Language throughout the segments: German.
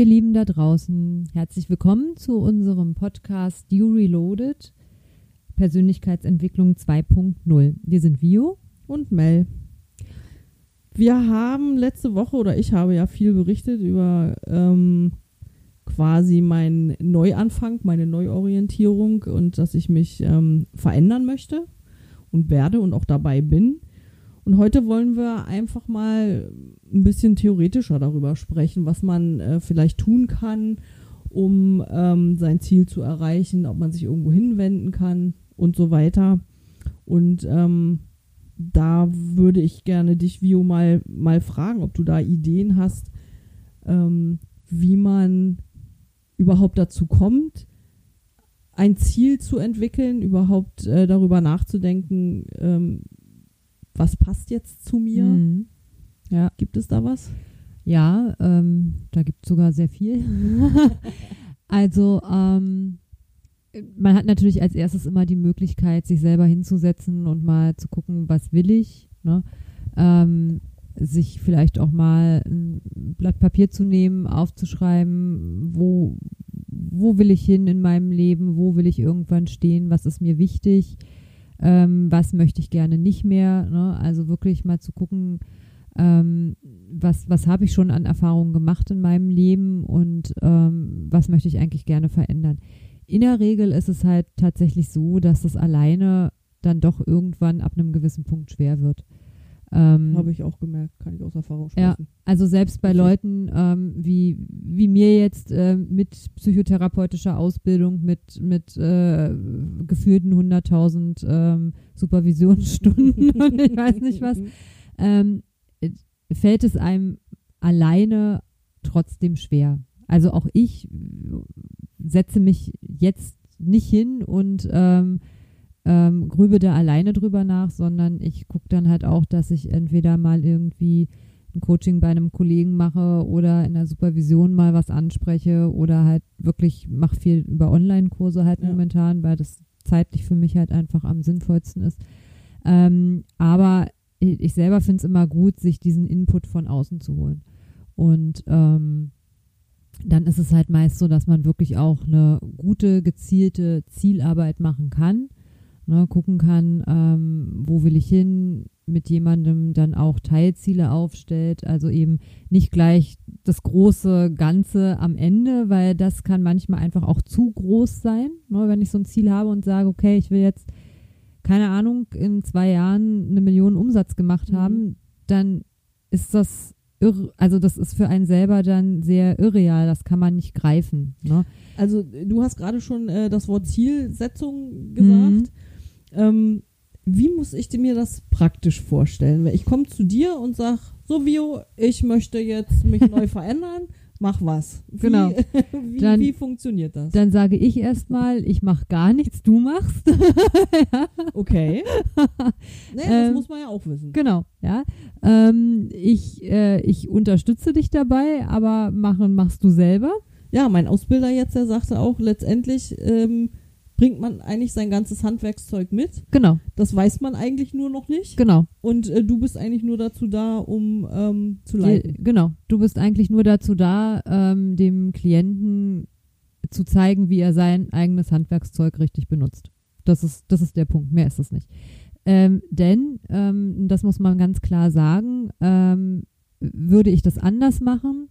Ihr Lieben da draußen, herzlich willkommen zu unserem Podcast You Reloaded Persönlichkeitsentwicklung 2.0. Wir sind Vio und Mel. Wir haben letzte Woche oder ich habe ja viel berichtet über ähm, quasi meinen Neuanfang, meine Neuorientierung und dass ich mich ähm, verändern möchte und werde und auch dabei bin. Und heute wollen wir einfach mal ein bisschen theoretischer darüber sprechen, was man äh, vielleicht tun kann, um ähm, sein Ziel zu erreichen, ob man sich irgendwo hinwenden kann und so weiter. Und ähm, da würde ich gerne dich, Vio, mal, mal fragen, ob du da Ideen hast, ähm, wie man überhaupt dazu kommt, ein Ziel zu entwickeln, überhaupt äh, darüber nachzudenken, ähm, was passt jetzt zu mir? Mhm. Ja. Gibt es da was? Ja, ähm, da gibt es sogar sehr viel. also, ähm, man hat natürlich als erstes immer die Möglichkeit, sich selber hinzusetzen und mal zu gucken, was will ich. Ne? Ähm, sich vielleicht auch mal ein Blatt Papier zu nehmen, aufzuschreiben, wo, wo will ich hin in meinem Leben, wo will ich irgendwann stehen, was ist mir wichtig, ähm, was möchte ich gerne nicht mehr. Ne? Also wirklich mal zu gucken, ähm, was, was habe ich schon an Erfahrungen gemacht in meinem Leben und ähm, was möchte ich eigentlich gerne verändern. In der Regel ist es halt tatsächlich so, dass das alleine dann doch irgendwann ab einem gewissen Punkt schwer wird. Ähm, Habe ich auch gemerkt, kann ich aus Erfahrung sprechen. Ja, also selbst bei. Leuten ähm, wie, wie mir jetzt äh, mit psychotherapeutischer Ausbildung, mit, mit äh, gefühlten 100.000 ähm, Supervisionsstunden und ich weiß nicht was, ähm, fällt es einem alleine trotzdem schwer. Also auch ich setze mich jetzt nicht hin und ähm, grübe da alleine drüber nach, sondern ich gucke dann halt auch, dass ich entweder mal irgendwie ein Coaching bei einem Kollegen mache oder in der Supervision mal was anspreche oder halt wirklich mache viel über Online-Kurse halt ja. momentan, weil das zeitlich für mich halt einfach am sinnvollsten ist. Ähm, aber ich selber finde es immer gut, sich diesen Input von außen zu holen. Und ähm, dann ist es halt meist so, dass man wirklich auch eine gute, gezielte Zielarbeit machen kann ne, gucken kann, ähm, wo will ich hin, mit jemandem dann auch Teilziele aufstellt, also eben nicht gleich das große Ganze am Ende, weil das kann manchmal einfach auch zu groß sein, ne, wenn ich so ein Ziel habe und sage, okay, ich will jetzt, keine Ahnung, in zwei Jahren eine Million Umsatz gemacht mhm. haben, dann ist das irre, also das ist für einen selber dann sehr irreal, das kann man nicht greifen. Ne? Also du hast gerade schon äh, das Wort Zielsetzung gesagt. Mhm. Ähm, wie muss ich mir das praktisch vorstellen? Ich komme zu dir und sag, so Vio, ich möchte jetzt mich neu verändern, mach was. Wie, genau. wie, dann, wie funktioniert das? Dann sage ich erstmal, ich mache gar nichts, du machst. Okay. Nee, das ähm, muss man ja auch wissen. Genau, ja. Ähm, ich, äh, ich unterstütze dich dabei, aber machen machst du selber. Ja, mein Ausbilder jetzt, der sagte auch letztendlich, ähm, bringt man eigentlich sein ganzes Handwerkszeug mit. Genau. Das weiß man eigentlich nur noch nicht. Genau. Und äh, du bist eigentlich nur dazu da, um ähm, zu leiten. Die, genau. Du bist eigentlich nur dazu da, ähm, dem Klienten zu zeigen, wie er sein eigenes Handwerkszeug richtig benutzt. Das ist, das ist der Punkt. Mehr ist es nicht. Ähm, denn, ähm, das muss man ganz klar sagen, ähm, würde ich das anders machen,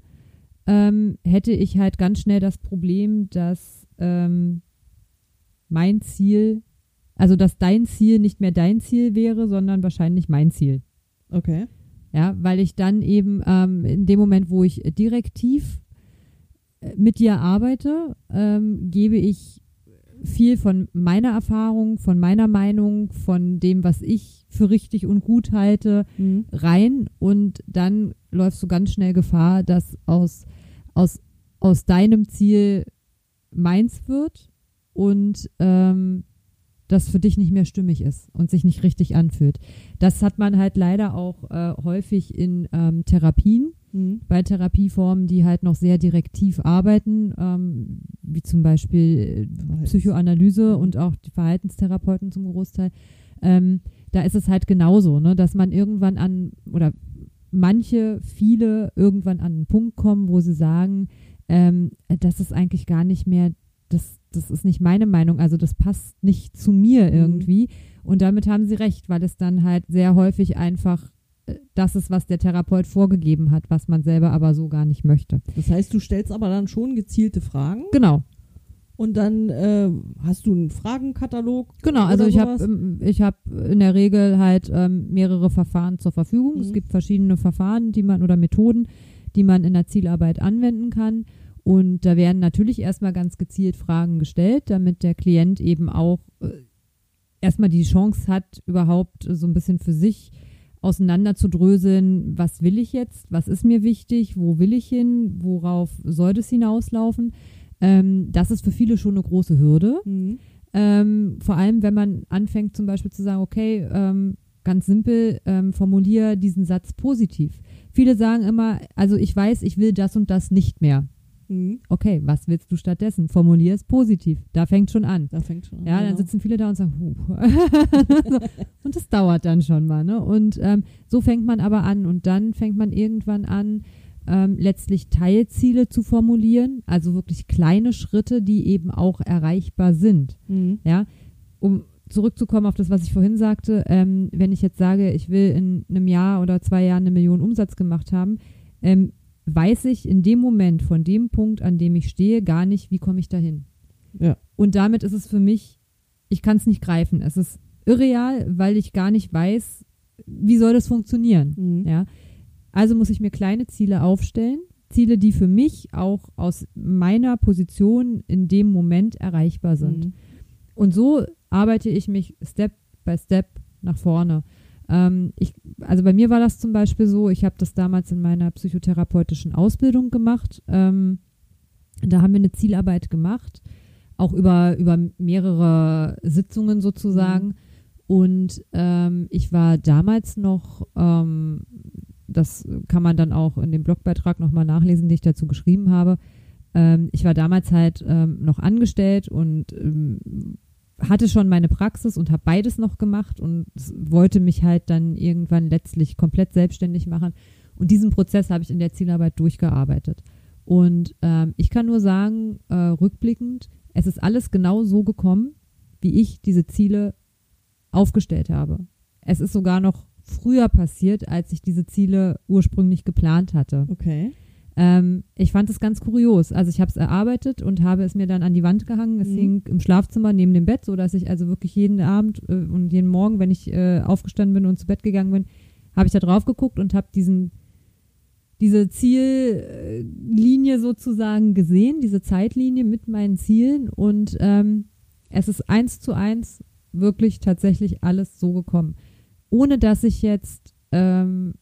ähm, hätte ich halt ganz schnell das Problem, dass ähm, mein Ziel, also dass dein Ziel nicht mehr dein Ziel wäre, sondern wahrscheinlich mein Ziel. Okay. Ja, weil ich dann eben ähm, in dem Moment, wo ich direktiv äh, mit dir arbeite, ähm, gebe ich viel von meiner Erfahrung, von meiner Meinung, von dem, was ich für richtig und gut halte, mhm. rein und dann läufst du ganz schnell Gefahr, dass aus, aus, aus deinem Ziel meins wird und ähm, das für dich nicht mehr stimmig ist und sich nicht richtig anfühlt. Das hat man halt leider auch äh, häufig in ähm, Therapien, mhm. bei Therapieformen, die halt noch sehr direktiv arbeiten, ähm, wie zum Beispiel äh, Psychoanalyse und auch die Verhaltenstherapeuten zum Großteil. Ähm, da ist es halt genauso, ne, dass man irgendwann an oder manche, viele irgendwann an einen Punkt kommen, wo sie sagen, ähm, das ist eigentlich gar nicht mehr, das, das ist nicht meine Meinung, also das passt nicht zu mir Mhm. irgendwie. Und damit haben sie recht, weil es dann halt sehr häufig einfach äh, das ist, was der Therapeut vorgegeben hat, was man selber aber so gar nicht möchte. Das heißt, du stellst aber dann schon gezielte Fragen Genau, und dann äh, hast du einen Fragenkatalog. genau. Also ich habe sowas? ich habe in der Regel halt ähm, mehrere Verfahren zur Verfügung. Es Mhm. gibt verschiedene Verfahren, die man oder Methoden, die man in der Zielarbeit anwenden kann. Und da werden natürlich erstmal ganz gezielt Fragen gestellt, damit der Klient eben auch äh, erstmal die Chance hat, überhaupt so ein bisschen für sich auseinanderzudröseln, was will ich jetzt, was ist mir wichtig, wo will ich hin, worauf soll das hinauslaufen. Ähm, das ist für viele schon eine große Hürde. Mhm. Ähm, vor allem, wenn man anfängt zum Beispiel zu sagen, okay, ähm, ganz simpel, ähm, formuliere diesen Satz positiv. Viele sagen immer, also ich weiß, ich will das und das nicht mehr. Mhm. Okay, was willst du stattdessen? Formulier es positiv. Da fängt schon an. Da fängt schon an. Ja, dann genau. sitzen viele da und sagen, huh. So. und das dauert dann schon mal. Ne? Und ähm, so fängt man aber an. Und dann fängt man irgendwann an, ähm, letztlich Teilziele zu formulieren, also wirklich kleine Schritte, die eben auch erreichbar sind. Mhm. Ja, um zurückzukommen auf das, was ich vorhin sagte, ähm, wenn ich jetzt sage, ich will in einem Jahr oder zwei Jahren eine Million Umsatz gemacht haben, ähm, weiß ich in dem Moment, von dem Punkt, an dem ich stehe, gar nicht, wie komme ich dahin. Ja. Und damit ist es für mich, ich kann es nicht greifen. Es ist irreal, weil ich gar nicht weiß, wie soll das funktionieren. Mhm. Ja. Also muss ich mir kleine Ziele aufstellen, Ziele, die für mich auch aus meiner Position in dem Moment erreichbar sind. Mhm. Und so arbeite ich mich Step by Step nach vorne. Ähm, ich, also bei mir war das zum Beispiel so, ich habe das damals in meiner psychotherapeutischen Ausbildung gemacht. Ähm, da haben wir eine Zielarbeit gemacht, auch über, über mehrere Sitzungen sozusagen. Und ähm, ich war damals noch, ähm, das kann man dann auch in dem Blogbeitrag nochmal nachlesen, den ich dazu geschrieben habe. Ähm, ich war damals halt ähm, noch angestellt und ähm, hatte schon meine Praxis und habe beides noch gemacht und wollte mich halt dann irgendwann letztlich komplett selbstständig machen. Und diesen Prozess habe ich in der Zielarbeit durchgearbeitet. Und ähm, ich kann nur sagen, äh, rückblickend, es ist alles genau so gekommen, wie ich diese Ziele aufgestellt habe. Es ist sogar noch früher passiert, als ich diese Ziele ursprünglich geplant hatte. Okay. Ähm, ich fand es ganz kurios. Also ich habe es erarbeitet und habe es mir dann an die Wand gehangen. Es Mhm. hing im Schlafzimmer neben dem Bett, so dass ich also wirklich jeden Abend äh, und jeden Morgen, wenn ich äh, aufgestanden bin und zu Bett gegangen bin, habe ich da drauf geguckt und habe diesen diese Ziellinie sozusagen gesehen, diese Zeitlinie mit meinen Zielen und ähm, es ist eins zu eins wirklich tatsächlich alles so gekommen, ohne dass ich jetzt ähm,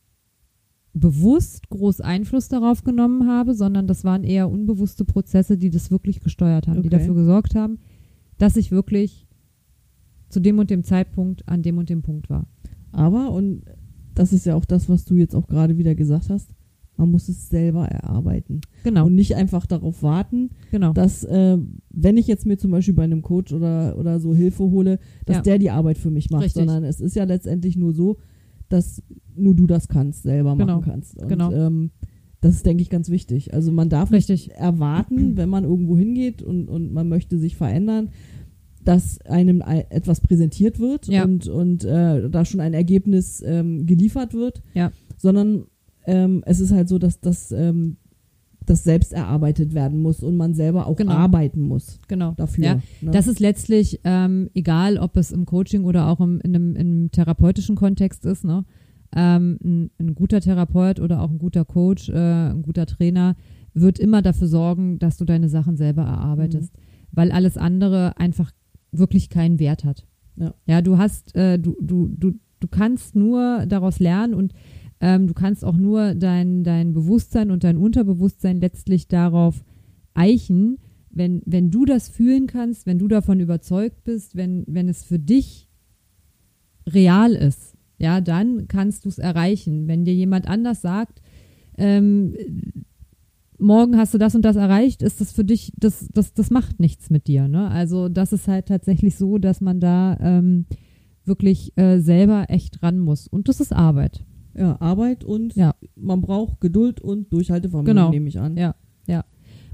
bewusst groß Einfluss darauf genommen habe, sondern das waren eher unbewusste Prozesse, die das wirklich gesteuert haben, die Okay. dafür gesorgt haben, dass ich wirklich zu dem und dem Zeitpunkt an dem und dem Punkt war. Aber, und das ist ja auch das, was du jetzt auch gerade wieder gesagt hast, man muss es selber erarbeiten. Genau, Und nicht einfach darauf warten, genau. dass, äh, wenn ich jetzt mir zum Beispiel bei einem Coach oder, oder so Hilfe hole, dass Ja. der die Arbeit für mich macht, Richtig. sondern es ist ja letztendlich nur so, dass nur du das kannst, selber Genau. machen kannst. Und, Genau. ähm, das ist, denke ich, ganz wichtig. Also man darf Richtig. nicht erwarten, wenn man irgendwo hingeht und, und man möchte sich verändern, dass einem ei- etwas präsentiert wird Ja. und, und äh, da schon ein Ergebnis ähm, geliefert wird, Ja. sondern ähm, es ist halt so, dass das, ähm, das selbst erarbeitet werden muss und man selber auch Genau. arbeiten muss Genau. dafür. Ja, ne? Das ist letztlich ähm, egal, ob es im Coaching oder auch im, in, einem, in einem therapeutischen Kontext ist. Ne? Ähm, ein, ein guter Therapeut oder auch ein guter Coach, äh, ein guter Trainer wird immer dafür sorgen, dass du deine Sachen selber erarbeitest, weil alles andere einfach wirklich keinen Wert hat. Ja. ja du hast, äh, du, du, du, du kannst nur daraus lernen und ähm, du kannst auch nur dein, dein Bewusstsein und dein Unterbewusstsein letztlich darauf eichen, wenn, wenn du das fühlen kannst, wenn du davon überzeugt bist, wenn, wenn es für dich real ist, ja, dann kannst du es erreichen. Wenn dir jemand anders sagt, ähm, morgen hast du das und das erreicht, ist das für dich, das, das, das macht nichts mit dir. Ne? Also das ist halt tatsächlich so, dass man da ähm, wirklich äh, selber echt ran muss. Und das ist Arbeit. ja, Arbeit und Ja. man braucht Geduld und Durchhaltevermögen, Genau. nehme ich an. Ja.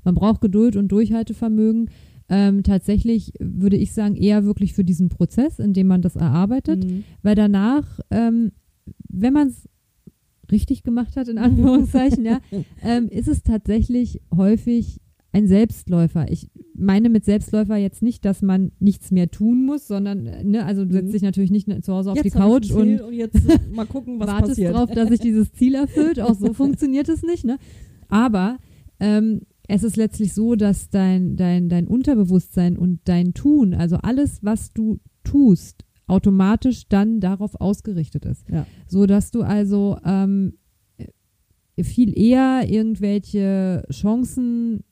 Man braucht Geduld und Durchhaltevermögen. Ähm, tatsächlich würde ich sagen, eher wirklich für diesen Prozess, in dem man das erarbeitet, Mhm. weil danach, ähm, wenn man es richtig gemacht hat, in Anführungszeichen, ja, ähm, ist es tatsächlich häufig ein Selbstläufer. Ich meine mit Selbstläufer jetzt nicht, dass man nichts mehr tun muss, sondern, äh, ne, also du setzt Mhm. dich natürlich nicht zu Hause auf Jetzt die Couch und und jetzt mal gucken, was wartest passiert. drauf, dass sich dieses Ziel erfüllt. Auch so funktioniert es nicht. Ne? Aber ähm, es ist letztlich so, dass dein, dein, dein Unterbewusstsein und dein Tun, also alles, was du tust, automatisch dann darauf ausgerichtet ist. Ja. So dass du also ähm, viel eher irgendwelche Chancen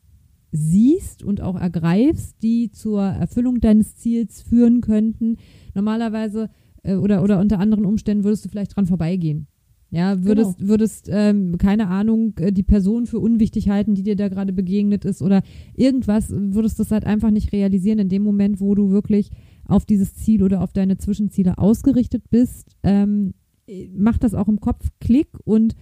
siehst und auch ergreifst, die zur Erfüllung deines Ziels führen könnten. Normalerweise äh, oder, oder unter anderen Umständen würdest du vielleicht dran vorbeigehen. Ja, würdest, würdest, ähm, keine Ahnung, äh, die Person für unwichtig halten, die dir da gerade begegnet ist oder irgendwas, würdest das halt einfach nicht realisieren in dem Moment, wo du wirklich auf dieses Ziel oder auf deine Zwischenziele ausgerichtet bist. Ähm, äh, macht das auch im Kopf Klick und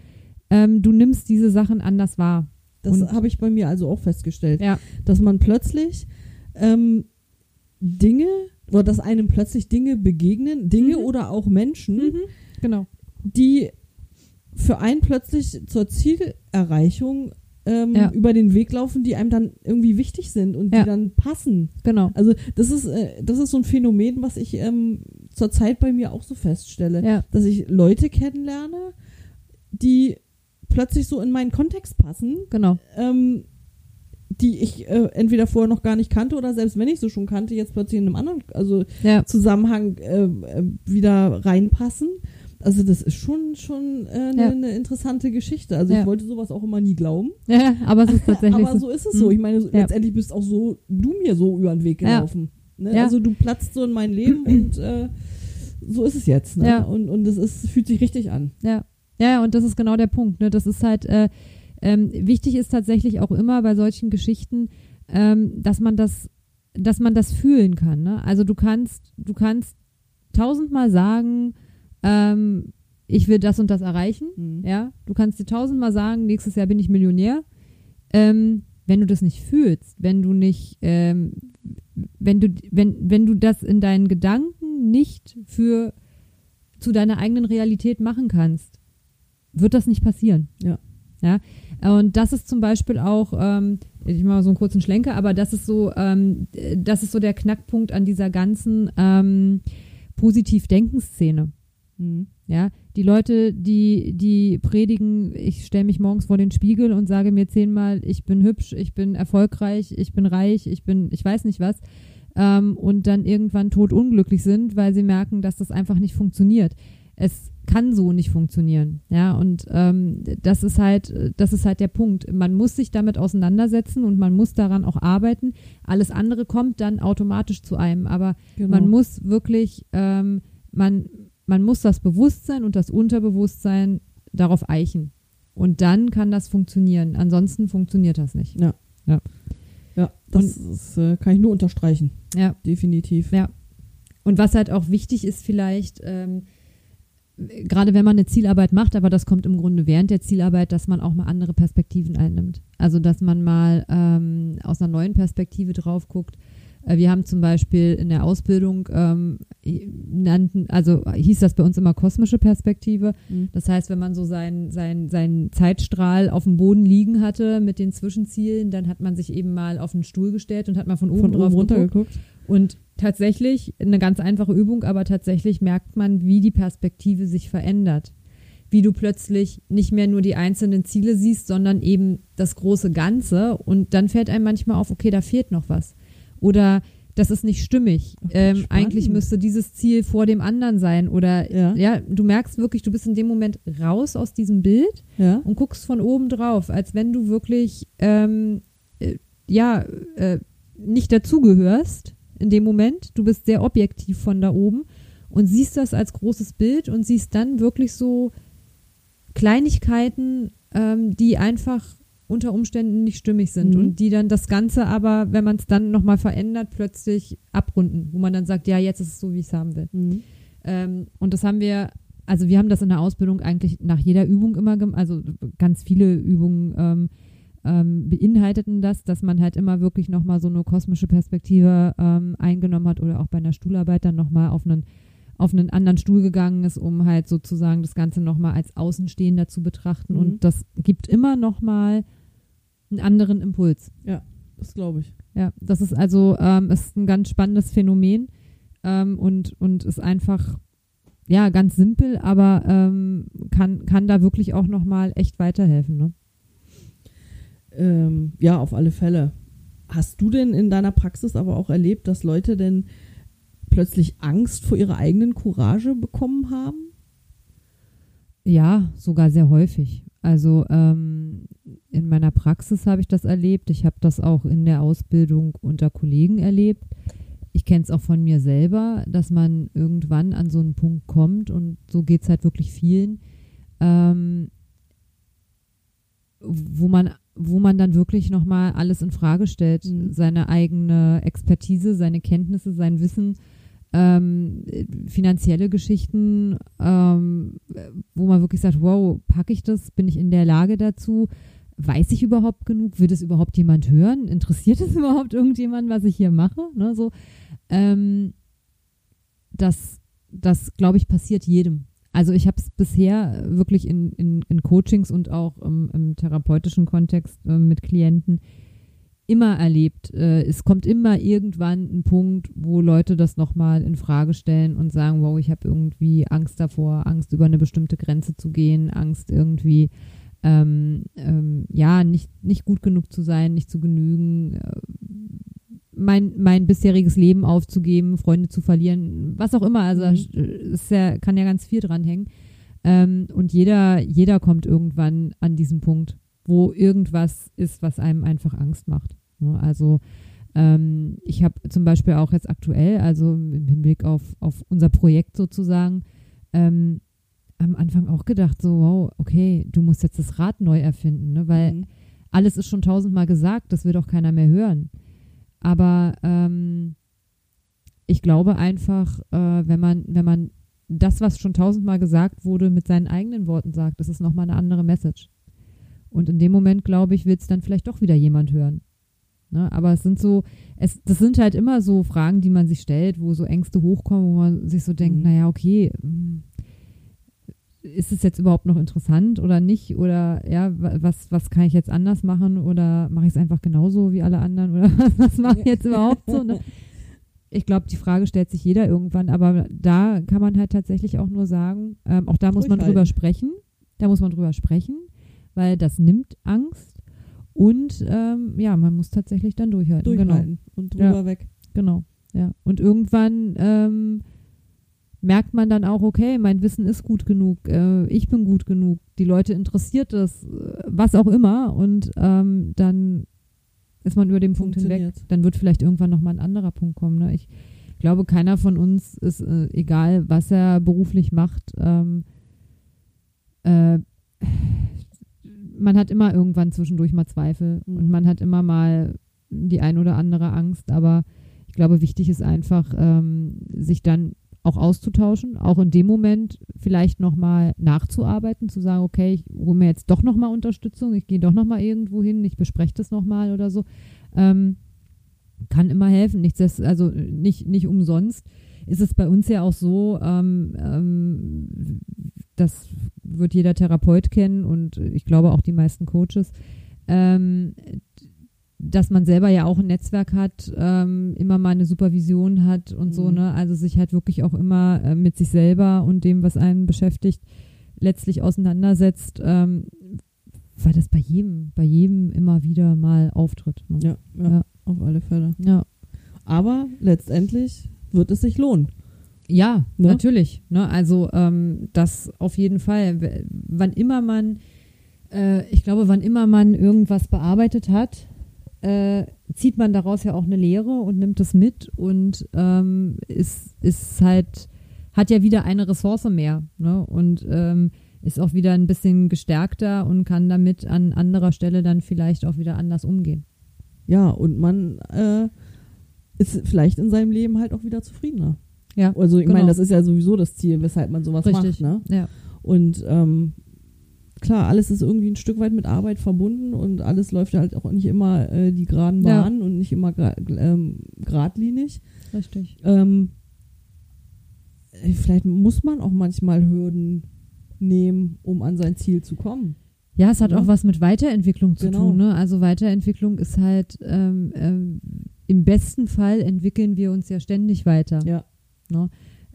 ähm, du nimmst diese Sachen anders wahr. Das habe ich bei mir also auch festgestellt, Ja. dass man plötzlich ähm, Dinge oder dass einem plötzlich Dinge begegnen, Dinge Mhm. oder auch Menschen, Genau. die für einen plötzlich zur Zielerreichung ähm, Ja. über den Weg laufen, die einem dann irgendwie wichtig sind und Ja. die dann passen. Genau. Also das ist, äh, das ist so ein Phänomen, was ich ähm, zurzeit bei mir auch so feststelle, Ja. dass ich Leute kennenlerne, die plötzlich so in meinen Kontext passen, Genau. ähm, die ich äh, entweder vorher noch gar nicht kannte oder selbst wenn ich sie schon kannte, jetzt plötzlich in einem anderen also. Zusammenhang äh, äh, wieder reinpassen. Also das ist schon schon äh, eine Ja. eine interessante Geschichte. Also Ja. ich wollte sowas auch immer nie glauben. Ja, aber es ist tatsächlich Aber so. ist es so. Mhm. Ich meine, so- Ja. letztendlich bist auch so du mir so über den Weg gelaufen. Ne? Ja. Also du platzt so in mein Leben und äh, so ist es jetzt. Ne? Ja. Und, und es ist, fühlt sich richtig an. Ja, ja, und das ist genau der Punkt. Ne? Das ist halt, äh, ähm, wichtig ist tatsächlich auch immer bei solchen Geschichten, ähm, dass man das, dass man das fühlen kann. Ne? Also du kannst, du kannst tausendmal sagen, ähm, ich will das und das erreichen. Mhm. Ja, du kannst dir tausendmal sagen, nächstes Jahr bin ich Millionär. Ähm, wenn du das nicht fühlst, wenn du nicht, ähm, wenn du, wenn, wenn du das in deinen Gedanken nicht für zu deiner eigenen Realität machen kannst, wird das nicht passieren. Ja. Ja. Und das ist zum Beispiel auch, ähm, ich mache so einen kurzen Schlenker, aber das ist so, ähm, das ist so der Knackpunkt an dieser ganzen ähm, Positiv-Denken-Szene. Mhm. Ja, die Leute, die, die predigen, ich stelle mich morgens vor den Spiegel und sage mir zehnmal, ich bin hübsch, ich bin erfolgreich, ich bin reich, ich bin, ich weiß nicht was, ähm, und dann irgendwann totunglücklich sind, weil sie merken, dass das einfach nicht funktioniert. Es kann so nicht funktionieren, ja, und ähm, das ist halt, das ist halt der Punkt. Man muss sich damit auseinandersetzen und man muss daran auch arbeiten. Alles andere kommt dann automatisch zu einem, aber Genau. man muss wirklich, ähm, man, man muss das Bewusstsein und das Unterbewusstsein darauf eichen. Und dann kann das funktionieren. Ansonsten funktioniert das nicht. ja, das ist, äh, kann ich nur unterstreichen. Ja. Definitiv. Ja. Und was halt auch wichtig ist vielleicht, ähm, gerade wenn man eine Zielarbeit macht, aber das kommt im Grunde während der Zielarbeit, dass man auch mal andere Perspektiven einnimmt. Also dass man mal ähm, aus einer neuen Perspektive drauf guckt. Äh, wir haben zum Beispiel in der Ausbildung ähm, nannten, also hieß das bei uns immer kosmische Perspektive. Mhm. Das heißt, wenn man so seinen sein, seinen Zeitstrahl auf dem Boden liegen hatte mit den Zwischenzielen, dann hat man sich eben mal auf einen Stuhl gestellt und hat mal von oben Von drauf oben runter geguckt. geguckt. Und tatsächlich, eine ganz einfache Übung, aber tatsächlich merkt man, wie die Perspektive sich verändert. Wie du plötzlich nicht mehr nur die einzelnen Ziele siehst, sondern eben das große Ganze. Und dann fällt einem manchmal auf, okay, da fehlt noch was. Oder das ist nicht stimmig. Okay, Ähm, eigentlich müsste dieses Ziel vor dem anderen sein. Oder Ja. ja, du merkst wirklich, du bist in dem Moment raus aus diesem Bild Ja. und guckst von oben drauf, als wenn du wirklich ähm, äh, ja äh, nicht dazugehörst in dem Moment. Du bist sehr objektiv von da oben und siehst das als großes Bild und siehst dann wirklich so Kleinigkeiten, ähm, die einfach unter Umständen nicht stimmig sind Mhm. und die dann das Ganze aber, wenn man es dann nochmal verändert, plötzlich abrunden, wo man dann sagt, ja, jetzt ist es so, wie ich es haben will. Mhm. Ähm, und das haben wir, also wir haben das in der Ausbildung eigentlich nach jeder Übung immer, gem- also ganz viele Übungen ähm, ähm, beinhalteten das, dass man halt immer wirklich nochmal so eine kosmische Perspektive ähm, eingenommen hat oder auch bei einer Stuhlarbeit dann nochmal auf einen, auf einen anderen Stuhl gegangen ist, um halt sozusagen das Ganze nochmal als Außenstehender zu betrachten. Mhm. Und das gibt immer nochmal einen anderen Impuls. Das glaube ich. Ja, das ist also ähm, ist ein ganz spannendes Phänomen ähm, und, und ist einfach ja ganz simpel, aber ähm, kann, kann da wirklich auch nochmal echt weiterhelfen. Ne? Ähm, ja, auf alle Fälle. Hast du denn in deiner Praxis aber auch erlebt, dass Leute denn plötzlich Angst vor ihrer eigenen Courage bekommen haben? Ja, sogar sehr häufig. Also ähm, in meiner Praxis habe ich das erlebt. Ich habe das auch in der Ausbildung unter Kollegen erlebt. Ich kenne es auch von mir selber, dass man irgendwann an so einen Punkt kommt und so geht es halt wirklich vielen, ähm, wo man wo man dann wirklich nochmal alles in Frage stellt, Mhm. seine eigene Expertise, seine Kenntnisse, sein Wissen, ähm, finanzielle Geschichten, ähm, wo man wirklich sagt, wow, packe ich das? Bin ich in der Lage dazu? Weiß ich überhaupt genug? Wird es überhaupt jemand hören? Interessiert es überhaupt irgendjemand, was ich hier mache? Ne, so, ähm, das, das glaube ich, passiert jedem. Also ich habe es bisher wirklich in, in, in Coachings und auch im, im therapeutischen Kontext äh, mit Klienten immer erlebt. Äh, es kommt immer irgendwann ein Punkt, wo Leute das nochmal in Frage stellen und sagen, wow, ich habe irgendwie Angst davor, Angst über eine bestimmte Grenze zu gehen, Angst irgendwie ähm, ähm, ja, nicht, nicht gut genug zu sein, nicht zu genügen, äh, mein, mein bisheriges Leben aufzugeben, Freunde zu verlieren, was auch immer. Also Mhm. es ja, kann ja ganz viel dranhängen. Ähm, und jeder, jeder kommt irgendwann an diesen Punkt, wo irgendwas ist, was einem einfach Angst macht. Ne? Also ähm, ich habe zum Beispiel auch jetzt aktuell, also im Hinblick auf, auf unser Projekt sozusagen, ähm, am Anfang auch gedacht, so, wow, okay, du musst jetzt das Rad neu erfinden, ne? weil Mhm. alles ist schon tausendmal gesagt, das will doch keiner mehr hören. Aber ähm, ich glaube einfach, äh, wenn man, wenn man das, was schon tausendmal gesagt wurde, mit seinen eigenen Worten sagt, das ist nochmal eine andere Message. Und in dem Moment, glaube ich, will es dann vielleicht doch wieder jemand hören. Ne? Aber es sind so, es, das sind halt immer so Fragen, die man sich stellt, wo so Ängste hochkommen, wo man sich so denkt, Mhm. naja, okay, hm, ist es jetzt überhaupt noch interessant oder nicht? Oder ja, wa- was, was kann ich jetzt anders machen? Oder mache ich es einfach genauso wie alle anderen? Oder was mache ich jetzt überhaupt so? Ne? Ich glaube, die Frage stellt sich jeder irgendwann, aber da kann man halt tatsächlich auch nur sagen, ähm, auch da muss man drüber sprechen. Da muss man drüber sprechen, weil das nimmt Angst. Und ähm, ja, man muss tatsächlich dann durchhalten. Durchhalten und drüber weg. Genau, genau. Ja. Und irgendwann ähm, merkt man dann auch, okay, mein Wissen ist gut genug, äh, ich bin gut genug, die Leute interessiert das, äh, was auch immer. Und ähm, dann ist man über den Punkt hinweg. Dann wird vielleicht irgendwann nochmal ein anderer Punkt kommen. Ne? Ich glaube, keiner von uns ist, äh, egal was er beruflich macht, ähm, äh, man hat immer irgendwann zwischendurch mal Zweifel Mhm. und man hat immer mal die ein oder andere Angst, aber ich glaube, wichtig ist einfach, ähm, sich dann auch auszutauschen, auch in dem Moment vielleicht nochmal nachzuarbeiten, zu sagen, okay, ich hole mir jetzt doch nochmal Unterstützung, ich gehe doch nochmal irgendwo hin, ich bespreche das nochmal oder so. Ähm, kann immer helfen. Nichts, also nicht, nicht umsonst ist es bei uns ja auch so, ähm, ähm, das wird jeder Therapeut kennen und ich glaube auch die meisten Coaches, ähm, dass man selber ja auch ein Netzwerk hat, ähm, immer mal eine Supervision hat und so, Mhm. ne? Also sich halt wirklich auch immer äh, mit sich selber und dem, was einen beschäftigt, letztlich auseinandersetzt, ähm, weil das bei jedem, bei jedem immer wieder mal auftritt. Ne? Ja, ja, Ja. auf alle Fälle. ja. Aber letztendlich wird es sich lohnen. Ja, Ne? natürlich. Ne? Also ähm, das auf jeden Fall. Wann immer man, äh, ich glaube, wann immer man irgendwas bearbeitet hat, äh, zieht man daraus ja auch eine Lehre und nimmt es mit und ähm, ist, ist halt, hat ja wieder eine Ressource mehr ne? und ähm, ist auch wieder ein bisschen gestärkter und kann damit an anderer Stelle dann vielleicht auch wieder anders umgehen. Ja, und man äh, ist vielleicht in seinem Leben halt auch wieder zufriedener. Ja, Also ich genau. meine, das ist ja sowieso das Ziel, weshalb man sowas Richtig. macht. Ne? Ja. Und ähm, klar, alles ist irgendwie ein Stück weit mit Arbeit verbunden und alles läuft halt auch nicht immer äh, die geraden Ja. Bahnen und nicht immer gra ähm, geradlinig. Richtig. Ähm, äh, vielleicht muss man auch manchmal Hürden nehmen, um an sein Ziel zu kommen. Ja, es hat Ja. auch was mit Weiterentwicklung zu Genau. tun. Ne? Also Weiterentwicklung ist halt, ähm, ähm, im besten Fall entwickeln wir uns ja ständig weiter. Ja.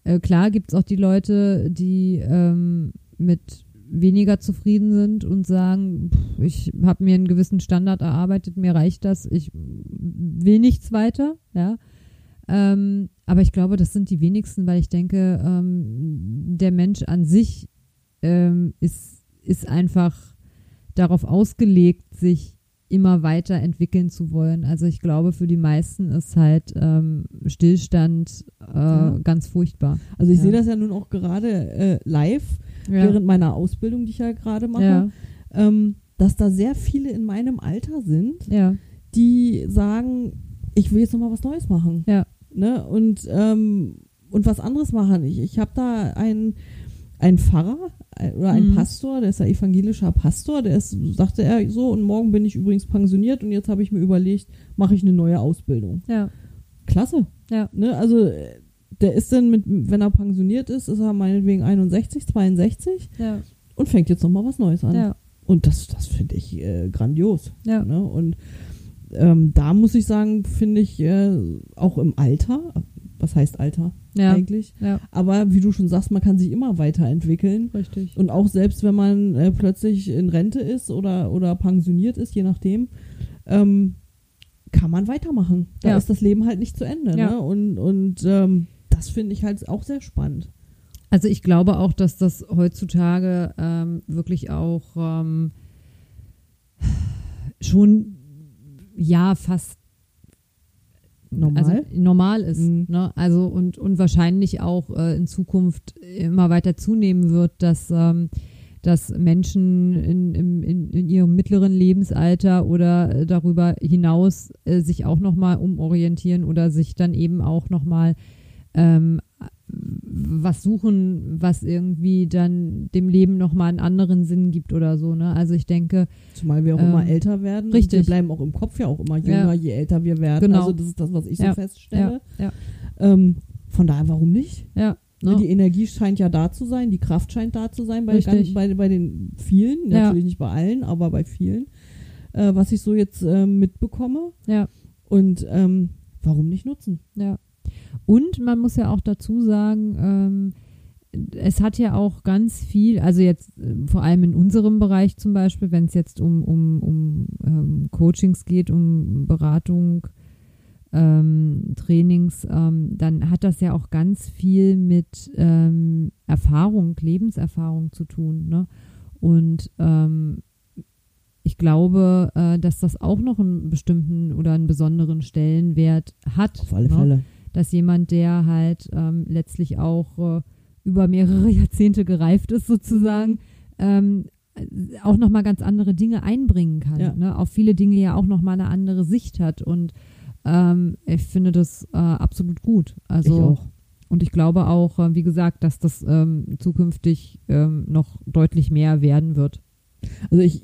Äh, klar gibt es auch die Leute, die ähm, mit weniger zufrieden sind und sagen, pff, ich habe mir einen gewissen Standard erarbeitet, mir reicht das, ich will nichts weiter, ja. Ähm, aber ich glaube, das sind die wenigsten, weil ich denke, ähm, der Mensch an sich ähm, ist, ist einfach darauf ausgelegt, sich immer weiterentwickeln zu wollen. Also ich glaube, für die meisten ist halt ähm, Stillstand äh, Ja. ganz furchtbar. Also ich Ja. sehe das ja nun auch gerade äh, live während meiner Ausbildung, die ich ja gerade mache, ja, ähm, dass da sehr viele in meinem Alter sind, ja, die sagen, ich will jetzt noch mal was Neues machen. Ja. Ne? Und, ähm, und was anderes machen. Ich, ich habe da einen, einen Pfarrer äh, oder einen Mhm. Pastor, der ist ja evangelischer Pastor, der ist, sagte er so, und morgen bin ich übrigens pensioniert und jetzt habe ich mir überlegt, mache ich eine neue Ausbildung. ja, Klasse. Ja. Ne? Also äh, der ist dann mit, wenn er pensioniert ist, ist er meinetwegen 61, 62 ja, und fängt jetzt noch mal was Neues an. ja, Und das, das finde ich äh, grandios. ja, Ne? Und ähm, da muss ich sagen, finde ich äh, auch im Alter, was heißt Alter ja, eigentlich? ja, Aber wie du schon sagst, man kann sich immer weiterentwickeln. richtig. Und auch selbst wenn man äh, plötzlich in Rente ist oder, oder pensioniert ist, je nachdem, ähm, kann man weitermachen. Da Ja. ist das Leben halt nicht zu Ende. Ne? Und, und ähm, das finde ich halt auch sehr spannend. Also ich glaube auch, dass das heutzutage ähm, wirklich auch ähm, schon ja fast Normal. also normal ist. Mhm. Ne? Also und, und wahrscheinlich auch äh, in Zukunft immer weiter zunehmen wird, dass, ähm, dass Menschen in, in, in ihrem mittleren Lebensalter oder darüber hinaus äh, sich auch nochmal umorientieren oder sich dann eben auch nochmal ähm, was suchen, was irgendwie dann dem Leben nochmal einen anderen Sinn gibt oder so. Ne? Also ich denke, Zumal wir auch Ähm, immer älter werden. richtig. Wir bleiben auch im Kopf ja auch immer jünger, Ja. je älter wir werden. Genau. Also das ist das, was ich so Ja. feststelle. ja, Ähm, von daher, warum nicht? ja. Ne? Ne? Die Energie scheint ja da zu sein, die Kraft scheint da zu sein bei, ganz, bei, bei den vielen, natürlich nicht bei allen, aber bei vielen, äh, was ich so jetzt ähm, mitbekomme. Ja. Und ähm, warum nicht nutzen? Ja. Und man muss ja auch dazu sagen, ähm, es hat ja auch ganz viel, also jetzt äh, vor allem in unserem Bereich zum Beispiel, wenn es jetzt um, um, um ähm, Coachings geht, um Beratung, ähm, Trainings, ähm, dann hat das ja auch ganz viel mit ähm, Erfahrung, Lebenserfahrung zu tun. Ne? Und ähm, ich glaube, äh, dass das auch noch einen bestimmten oder einen besonderen Stellenwert hat. Auf alle ne? Fälle. Dass jemand, der halt ähm, letztlich auch äh, über mehrere Jahrzehnte gereift ist, sozusagen, ähm, äh, auch nochmal ganz andere Dinge einbringen kann. Ja. Ne? Auf viele Dinge ja auch nochmal eine andere Sicht hat. Und ähm, ich finde das äh, absolut gut. Also, ich auch. Und ich glaube auch, äh, wie gesagt, dass das ähm, zukünftig ähm, noch deutlich mehr werden wird. Also ich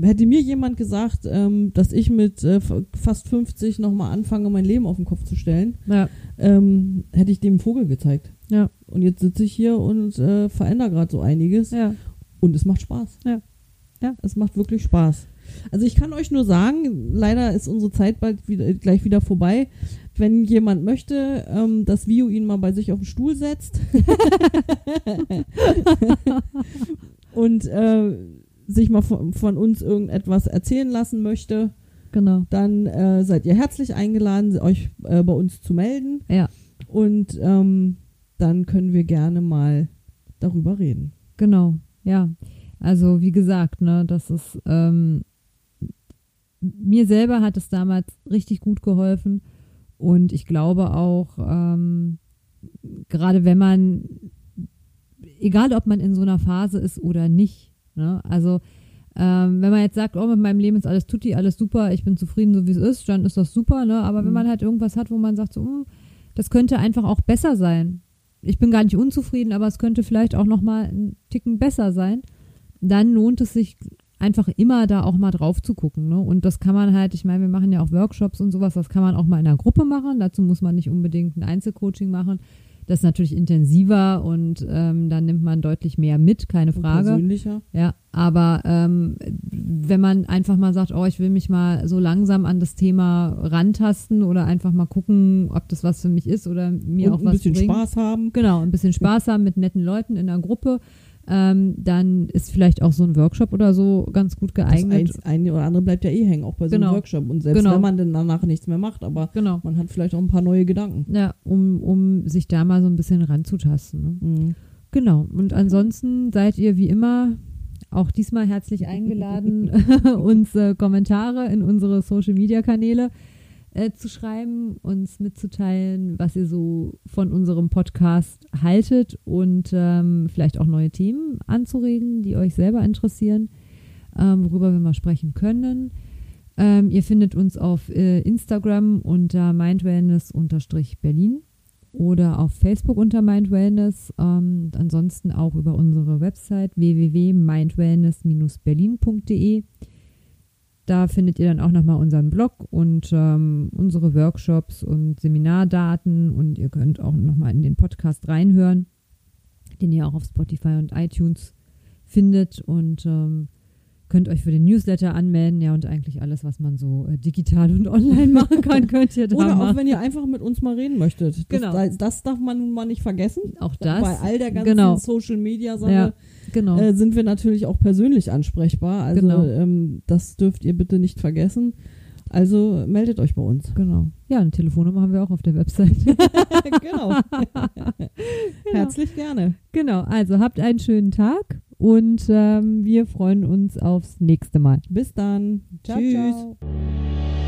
hätte mir jemand gesagt, ähm, dass ich mit äh, fast 50 nochmal anfange, mein Leben auf den Kopf zu stellen, Ja, ähm, hätte ich dem Vogel gezeigt. Ja. Und jetzt sitze ich hier und äh, verändere gerade so einiges. ja, Und es macht Spaß. Ja. Ja. Es macht wirklich Spaß. Also ich kann euch nur sagen, leider ist unsere Zeit bald wieder, gleich wieder vorbei. Wenn jemand möchte, ähm, dass Vio ihn mal bei sich auf den Stuhl setzt und äh, sich mal von, von uns irgendetwas erzählen lassen möchte, genau. dann äh, seid ihr herzlich eingeladen, euch äh, bei uns zu melden. Ja. Und ähm, dann können wir gerne mal darüber reden. Genau, ja. Also wie gesagt, ne, das ist ähm, mir selber hat es damals richtig gut geholfen und ich glaube auch, ähm, gerade wenn man, egal ob man in so einer Phase ist oder nicht, ne, also ähm, wenn man jetzt sagt, oh, mit meinem Leben ist alles tutti, alles super, ich bin zufrieden, so wie es ist, dann ist das super, ne? Aber wenn Mhm. man halt irgendwas hat, wo man sagt, so, hm, das könnte einfach auch besser sein. Ich bin gar nicht unzufrieden, aber es könnte vielleicht auch noch mal einen Ticken besser sein. dann lohnt es sich einfach immer da auch mal drauf zu gucken. Ne? Und das kann man halt, ich meine, wir machen ja auch Workshops und sowas, das kann man auch mal in einer Gruppe machen. Dazu muss man nicht unbedingt ein Einzelcoaching machen. Das ist natürlich intensiver und ähm, dann nimmt man deutlich mehr mit, keine Frage. Persönlicher. Ja, aber ähm, wenn man einfach mal sagt, oh, ich will mich mal so langsam an das Thema rantasten oder einfach mal gucken, ob das was für mich ist oder mir Und auch ein was bisschen bringt. Spaß haben. Genau, ein bisschen Spaß haben mit netten Leuten in einer Gruppe. Ähm, dann ist vielleicht auch so ein Workshop oder so ganz gut Das geeignet. eins, eine oder andere bleibt ja eh hängen, auch bei so Genau. einem Workshop. Und selbst Genau. wenn man dann danach nichts mehr macht, aber Genau. man hat vielleicht auch ein paar neue Gedanken. Ja, um, um sich da mal so ein bisschen ranzutasten. Ne? Mhm. Genau. Und ansonsten seid ihr wie immer auch diesmal herzlich eingeladen, uns äh, Kommentare in unsere Social Media Kanäle äh, zu schreiben, uns mitzuteilen, was ihr so von unserem Podcast haltet und ähm, vielleicht auch neue Themen anzuregen, die euch selber interessieren, ähm, worüber wir mal sprechen können. Ähm, ihr findet uns auf äh, Instagram unter mindwellness-berlin oder auf Facebook unter Mindwellness. Ähm, und ansonsten auch über unsere Website www.mindwellness-berlin.de. Da findet ihr dann auch nochmal unseren Blog und ähm, unsere Workshops und Seminardaten und ihr könnt auch nochmal in den Podcast reinhören, den ihr auch auf Spotify und iTunes findet. Und ähm, könnt euch für den Newsletter anmelden, ja und eigentlich alles, was man so äh, digital und online machen kann, könnt ihr da Oder auch machen. wenn ihr einfach mit uns mal reden möchtet. Das, Genau. das, darf man nun mal nicht vergessen. Auch das. Bei all der ganzen genau. Social Media Ja, Sache genau. äh, sind wir natürlich auch persönlich ansprechbar. Also Genau. ähm, das dürft ihr bitte nicht vergessen. Also meldet euch bei uns. Genau. Ja, eine Telefonnummer haben wir auch auf der Website. genau. Herzlich gerne. genau. Also habt einen schönen Tag und ähm, wir freuen uns aufs nächste Mal. Bis dann. Ciao, Tschüss. ciao.